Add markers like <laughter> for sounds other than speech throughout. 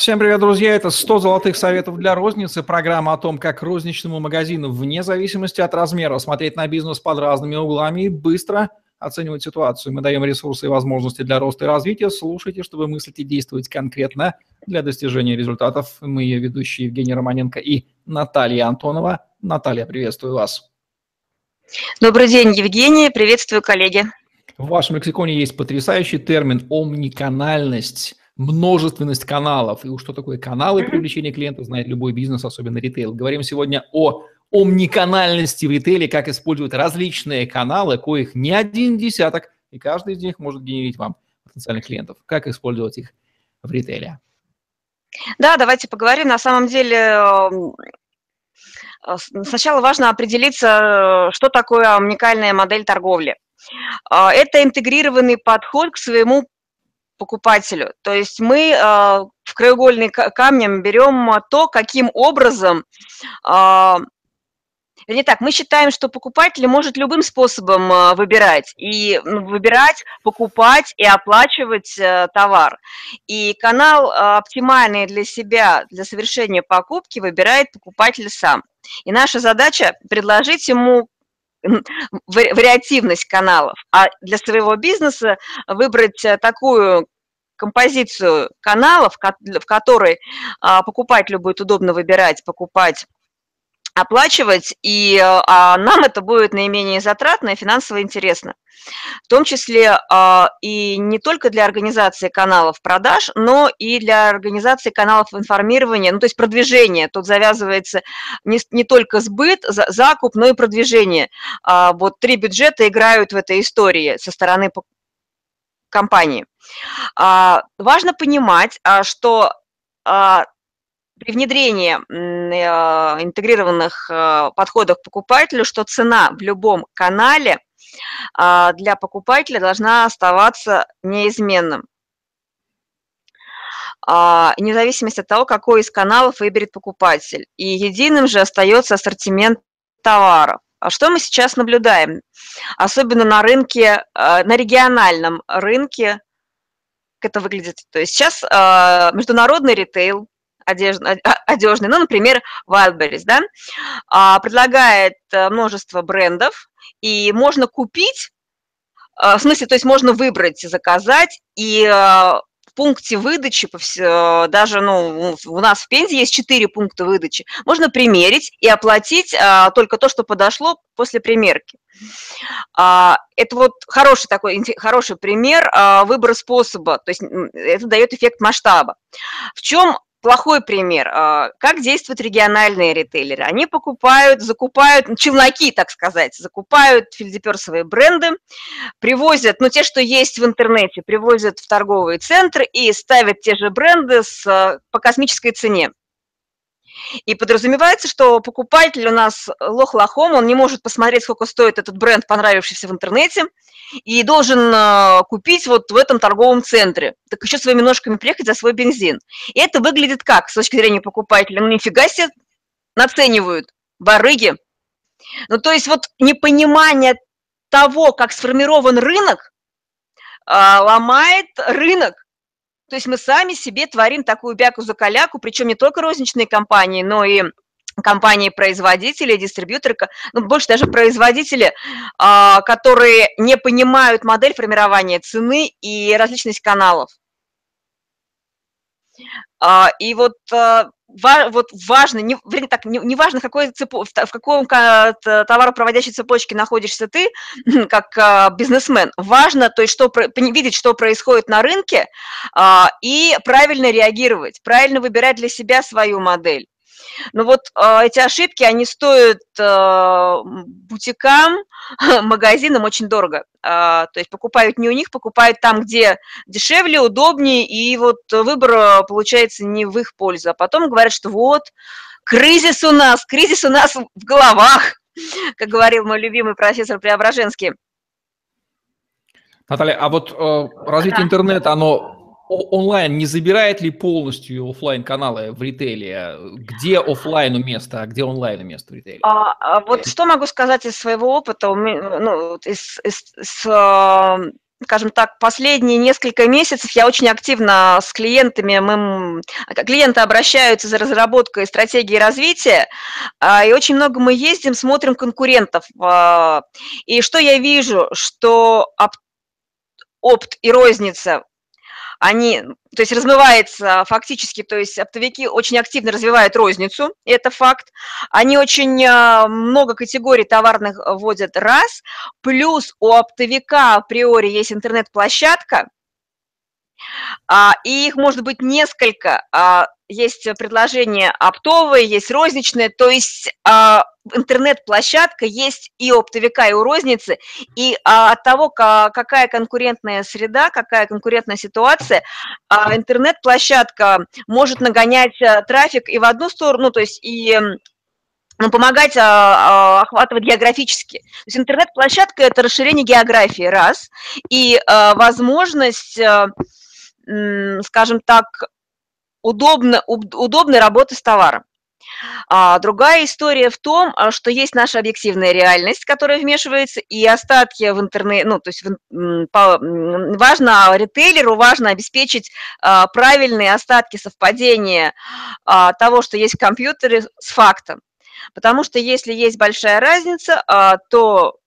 Всем привет, друзья! Это 100 золотых советов для розницы. Программа о том, как розничному магазину вне зависимости от размера смотреть на бизнес под разными углами и быстро оценивать ситуацию. Мы даем ресурсы и возможности для роста и развития. Слушайте, чтобы мыслить и действовать конкретно для достижения результатов. Мы ее ведущие Евгений Романенко и Наталья Антонова. Наталья, приветствую вас. Добрый день, Евгений. Приветствую, коллеги. В вашем лексиконе есть потрясающий термин «омниканальность» множественность каналов. И что такое каналы привлечения клиентов, знает любой бизнес, особенно ритейл. Говорим сегодня о омниканальности в ритейле, как использовать различные каналы, коих не один десяток, и каждый из них может генерить вам потенциальных клиентов. Как использовать их в ритейле? Да, давайте поговорим. На самом деле э, сначала важно определиться, э, что такое уникальная модель торговли. Э, это интегрированный подход к своему покупателю. То есть мы э, в краеугольный камнем берем то, каким образом э, Вернее так, мы считаем, что покупатель может любым способом э, выбирать. И выбирать, покупать и оплачивать товар. И канал оптимальный для себя, для совершения покупки выбирает покупатель сам. И наша задача предложить ему вариативность каналов, а для своего бизнеса выбрать э, такую композицию каналов, в которой а, покупателю будет удобно выбирать, покупать оплачивать, и а, нам это будет наименее затратно и финансово интересно. В том числе а, и не только для организации каналов продаж, но и для организации каналов информирования, ну то есть продвижения. Тут завязывается не, не только сбыт, за, закуп, но и продвижение. А, вот три бюджета играют в этой истории со стороны компании. А, важно понимать, а, что а, при внедрении э, интегрированных э, подходов к покупателю, что цена в любом канале а, для покупателя должна оставаться неизменным. А, вне зависимости от того, какой из каналов выберет покупатель. И единым же остается ассортимент товаров. А что мы сейчас наблюдаем? Особенно на рынке, на региональном рынке, как это выглядит. То есть сейчас международный ритейл, одежный, одежный, ну, например, Wildberries, да, а, предлагает э, множество брендов, и можно купить, э, в смысле, то есть можно выбрать, заказать, и э, в пункте выдачи, даже ну, у нас в Пензе есть 4 пункта выдачи, можно примерить и оплатить только то, что подошло после примерки. А, это вот хороший такой, хороший пример выбора способа, то есть это дает эффект масштаба. В чем плохой пример. А, как действуют региональные ритейлеры? Они покупают, закупают, ну, челноки, так сказать, закупают фельдеперсовые бренды, привозят, ну, те, что есть в интернете, привозят в торговые центры и ставят те же бренды с, по космической цене. И подразумевается, что покупатель у нас лох лохом, он не может посмотреть, сколько стоит этот бренд, понравившийся в интернете, и должен э, купить вот в этом торговом центре. Так еще своими ножками приехать за свой бензин. И это выглядит как, с точки зрения покупателя? Ну, нифига себе наценивают, барыги. Ну, то есть вот непонимание того, как сформирован рынок, э, ломает рынок. То есть мы сами себе творим такую бяку-закаляку, причем не только розничные компании, но и компании-производители, дистрибьюторы, ну, больше даже производители, а, которые не понимают модель формирования цены и различность каналов. А, и вот а, вот важно, не, вернее так, не, не важно, какой цепо, в каком товаропроводящей цепочке находишься ты, <laughs> как а, бизнесмен, важно то есть, что, видеть, что происходит на рынке, а, и правильно реагировать, правильно выбирать для себя свою модель. Но вот э, эти ошибки, они стоят э, бутикам, <laughs> магазинам очень дорого. Э, то есть покупают не у них, покупают там, где дешевле, удобнее, и вот выбор получается не в их пользу. А потом говорят, что вот, кризис у нас, кризис у нас в головах, <laughs> как говорил мой любимый профессор Преображенский. Наталья, а вот э, развитие да. интернета, оно онлайн не забирает ли полностью офлайн каналы в ритейле? Где офлайну место, а где онлайну место в ритейле? А, а вот что могу сказать из своего опыта, ну, из, из, из, скажем так, последние несколько месяцев я очень активно с клиентами, мы, клиенты обращаются за разработкой стратегии развития, а, и очень много мы ездим, смотрим конкурентов. А, и что я вижу, что опт и розница они, то есть размывается фактически, то есть оптовики очень активно развивают розницу, это факт. Они очень а, много категорий товарных вводят раз, плюс у оптовика априори есть интернет-площадка, и их может быть несколько. А, есть предложения оптовые, есть розничные, то есть а, интернет-площадка есть и у оптовика, и у розницы, и от того, какая конкурентная среда, какая конкурентная ситуация, интернет-площадка может нагонять трафик и в одну сторону, ну, то есть и ну, помогать а, а, охватывать географически. То есть интернет-площадка – это расширение географии, раз, и а, возможность а, скажем так, удобно, удобной работы с товаром. А другая история в том, а, что есть наша объективная реальность, которая вмешивается, и остатки в интернете, ну, то есть в, по, важно ритейлеру, важно обеспечить а, правильные остатки совпадения а, того, что есть в компьютере, с фактом. Потому что если есть большая разница, а, то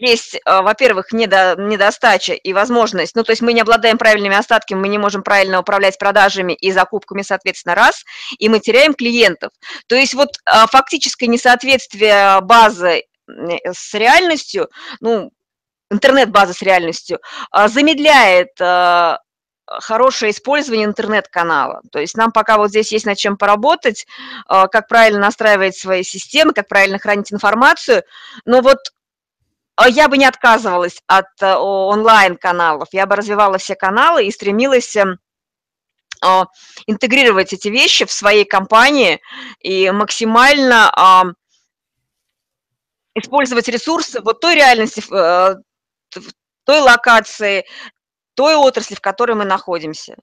есть, э, во-первых, недо, недостача и возможность, ну, то есть мы не обладаем правильными остатками, мы не можем правильно управлять продажами и закупками, соответственно, раз, и мы теряем клиентов. То есть вот э, фактическое несоответствие базы с реальностью, ну, интернет-базы с реальностью, э, замедляет хорошее использование интернет-канала. То есть нам пока вот здесь есть над чем поработать, как правильно настраивать свои системы, как правильно хранить информацию. Но вот я бы не отказывалась от э, онлайн-каналов, я бы развивала все каналы и стремилась эм, а, интегрировать эти вещи в своей компании и максимально использовать ресурсы вот той реальности, э, той локации, той отрасли, в которой мы находимся.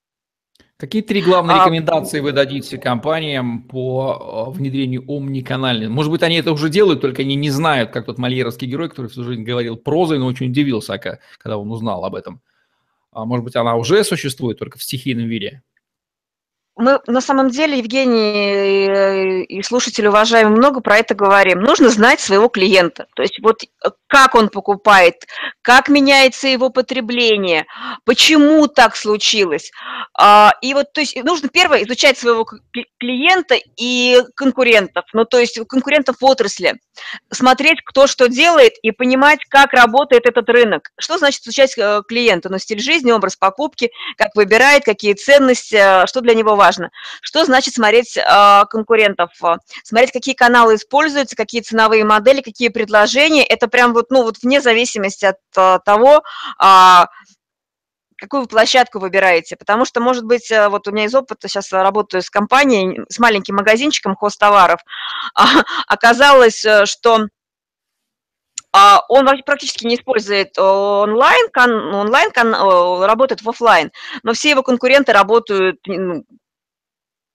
Какие три главные а, рекомендации вы дадите компаниям по э, внедрению омниканальной? Может быть, они это уже делают, только они не знают, как тот мольеровский герой, который всю жизнь говорил прозой, но очень удивился, когда он узнал об этом. А может быть, она уже существует, только в стихийном виде? Мы на самом деле, Евгений и слушатели уважаемые, много про это говорим. Нужно знать своего клиента. То есть вот э, как он покупает, как меняется его потребление, почему так случилось. А, и вот, то есть нужно первое изучать своего клиента и конкурентов, ну то есть конкурентов в отрасли, смотреть, кто что делает и понимать, как работает этот рынок. Что значит изучать э, клиента? Ну стиль жизни, образ покупки, как выбирает, какие ценности, э, что для него важно важно. Что значит смотреть э, конкурентов? Смотреть, какие каналы используются, какие ценовые модели, какие предложения. Это прям вот, ну, вот вне зависимости от э, того, э, какую площадку выбираете, потому что, может быть, вот у меня из опыта, сейчас работаю с компанией, с маленьким магазинчиком хостоваров, оказалось, что он практически не использует онлайн, онлайн работает в офлайн, но все его конкуренты работают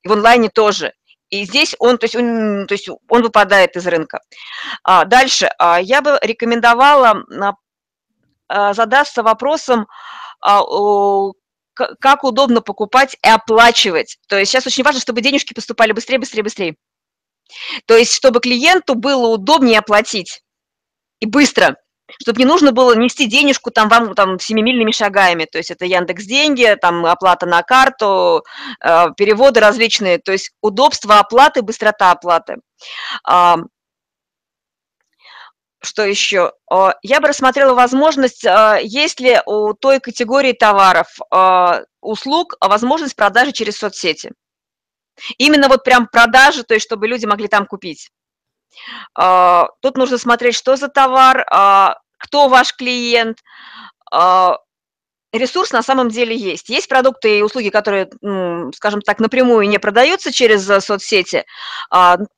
ну, в онлайне тоже. И здесь он, то есть он, то есть он выпадает из рынка. А, дальше. А, я бы рекомендовала а, задаться вопросом, а, о, как удобно покупать и оплачивать. То есть сейчас очень важно, чтобы денежки поступали быстрее, быстрее, быстрее. То есть чтобы клиенту было удобнее оплатить и быстро чтобы не нужно было нести денежку там вам там семимильными шагами, то есть это Яндекс деньги, там оплата на карту, э, переводы различные, то есть удобство оплаты, быстрота оплаты. Что еще? Я бы рассмотрела возможность, э, есть ли у той категории товаров, э, услуг возможность продажи через соцсети. Именно вот прям продажи, то есть чтобы люди могли там купить. А, тут нужно смотреть, что за товар, а, кто ваш клиент. А, ресурс на самом деле есть. Есть продукты и услуги, которые, скажем так, напрямую не продаются через э, соцсети.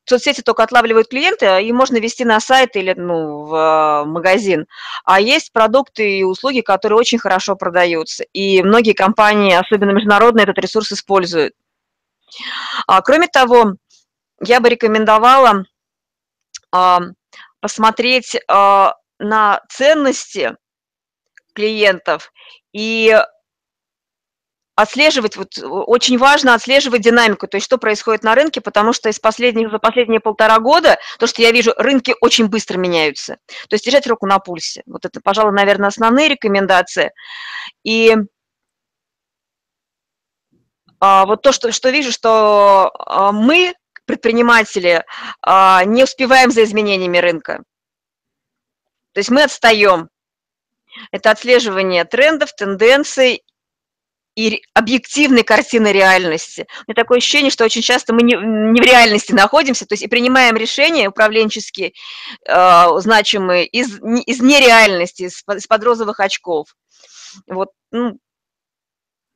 Соцсети только отлавливают клиента, и можно вести на сайт или ну, в магазин. А есть продукты и услуги, которые очень хорошо продаются. И многие компании, особенно международные, этот ресурс используют. Кроме того, я бы рекомендовала посмотреть а, на ценности клиентов и отслеживать, вот очень важно отслеживать динамику, то есть что происходит на рынке, потому что из последних, за последние полтора года, то, что я вижу, рынки очень быстро меняются. То есть держать руку на пульсе. Вот это, пожалуй, наверное, основные рекомендации. И а, вот то, что, что вижу, что а, мы, предприниматели, а, не успеваем за изменениями рынка. То есть мы отстаем. Это отслеживание трендов, тенденций и объективной картины реальности. У меня такое ощущение, что очень часто мы не, не в реальности находимся, то есть и принимаем решения управленческие, э, значимые, из, из нереальности, из, из-под розовых очков. Вот, ну,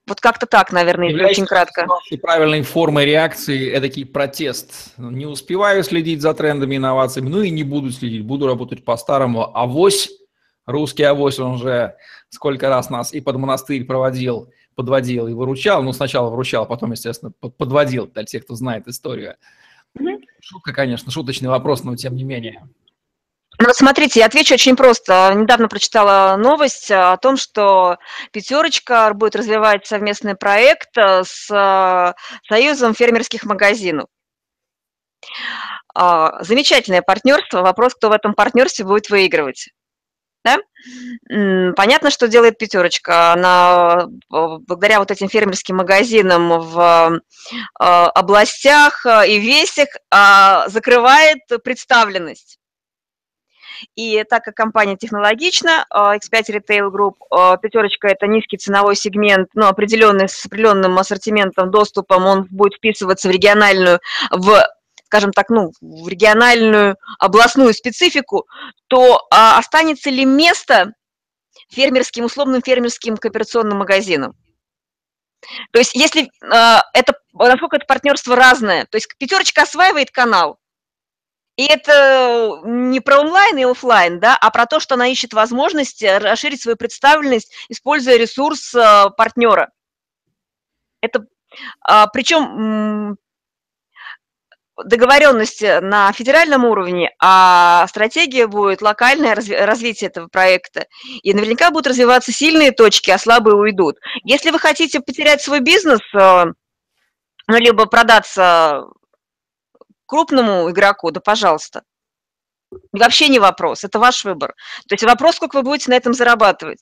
вот как-то так, наверное, если очень кратко. Правильной формой реакции – эдакий протест. Не успеваю следить за трендами инновациями, ну и не буду следить, буду работать по-старому. Авось, русский авось, он же сколько раз нас и под монастырь проводил, подводил и выручал. Ну, сначала выручал, потом, естественно, подводил, для тех, кто знает историю. Шутка, конечно, шуточный вопрос, но тем не менее. Ну, смотрите, я отвечу очень просто. Недавно прочитала новость о том, что «Пятерочка» будет развивать совместный проект э, с э, Союзом фермерских магазинов. А, замечательное партнерство. Вопрос, кто в этом партнерстве будет выигрывать. Да? Понятно, что делает пятерочка. Она благодаря вот этим фермерским магазинам в э, областях и весях закрывает представленность. И так как компания технологична, X5 Retail Group, пятерочка – это низкий ценовой сегмент, но определенный, с определенным ассортиментом, доступом, он будет вписываться в региональную, в скажем так, ну, в региональную областную специфику, то а, останется ли место фермерским, условным фермерским кооперационным магазинам? То есть если а, это, насколько это партнерство разное, то есть пятерочка осваивает канал, и это не про онлайн и офлайн, да, а про то, что она ищет возможность расширить свою представленность, используя ресурс э, партнера. Это, а, причем договоренности на федеральном уровне, а стратегия будет локальное развитие этого проекта. И наверняка будут развиваться сильные точки, а слабые уйдут. Если вы хотите потерять свой бизнес, э, ну, либо продаться крупному игроку, да пожалуйста. Вообще не вопрос, это ваш выбор. То есть вопрос, сколько вы будете на этом зарабатывать.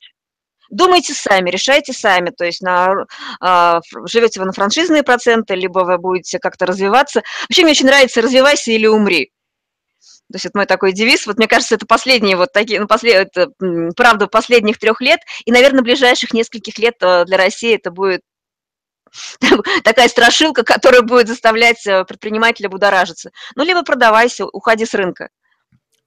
Думайте сами, решайте сами, то есть на, э, живете вы на франшизные проценты, либо вы будете как-то развиваться. Вообще мне очень нравится «развивайся или умри». То есть это мой такой девиз. Вот мне кажется, это последние вот такие, ну, послед, это, правда, последних трех лет, и, наверное, ближайших нескольких лет э, для России это будет такая страшилка, которая будет заставлять э, предпринимателя будоражиться. Ну, либо продавайся, уходи с рынка.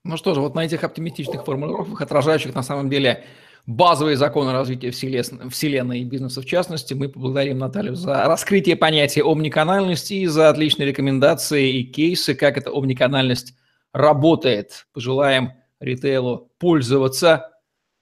Ну что же, вот на этих оптимистичных формулировках, отражающих на самом деле базовые законы развития Вселенной и бизнеса в частности, мы поблагодарим Наталью за раскрытие понятия омниканальности и за отличные рекомендации и кейсы, как эта омниканальность работает. Пожелаем ритейлу пользоваться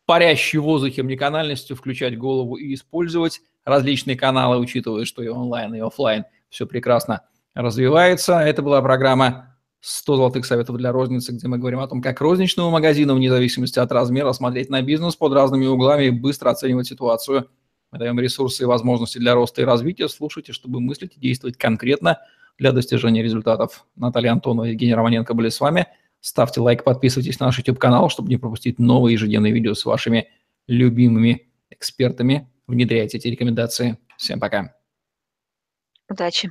парящей в воздухе омниканальностью, включать голову и использовать различные каналы, учитывая, что и онлайн, и офлайн все прекрасно развивается. Это была программа 100 золотых советов для розницы, где мы говорим о том, как розничному магазину, вне зависимости от размера, смотреть на бизнес под разными углами и быстро оценивать ситуацию. Мы даем ресурсы и возможности для роста и развития. Слушайте, чтобы мыслить и действовать конкретно для достижения результатов. Наталья Антонова и Евгений Романенко были с вами. Ставьте лайк, подписывайтесь на наш YouTube-канал, чтобы не пропустить новые ежедневные видео с вашими любимыми экспертами внедряйте эти рекомендации. Всем пока. Удачи.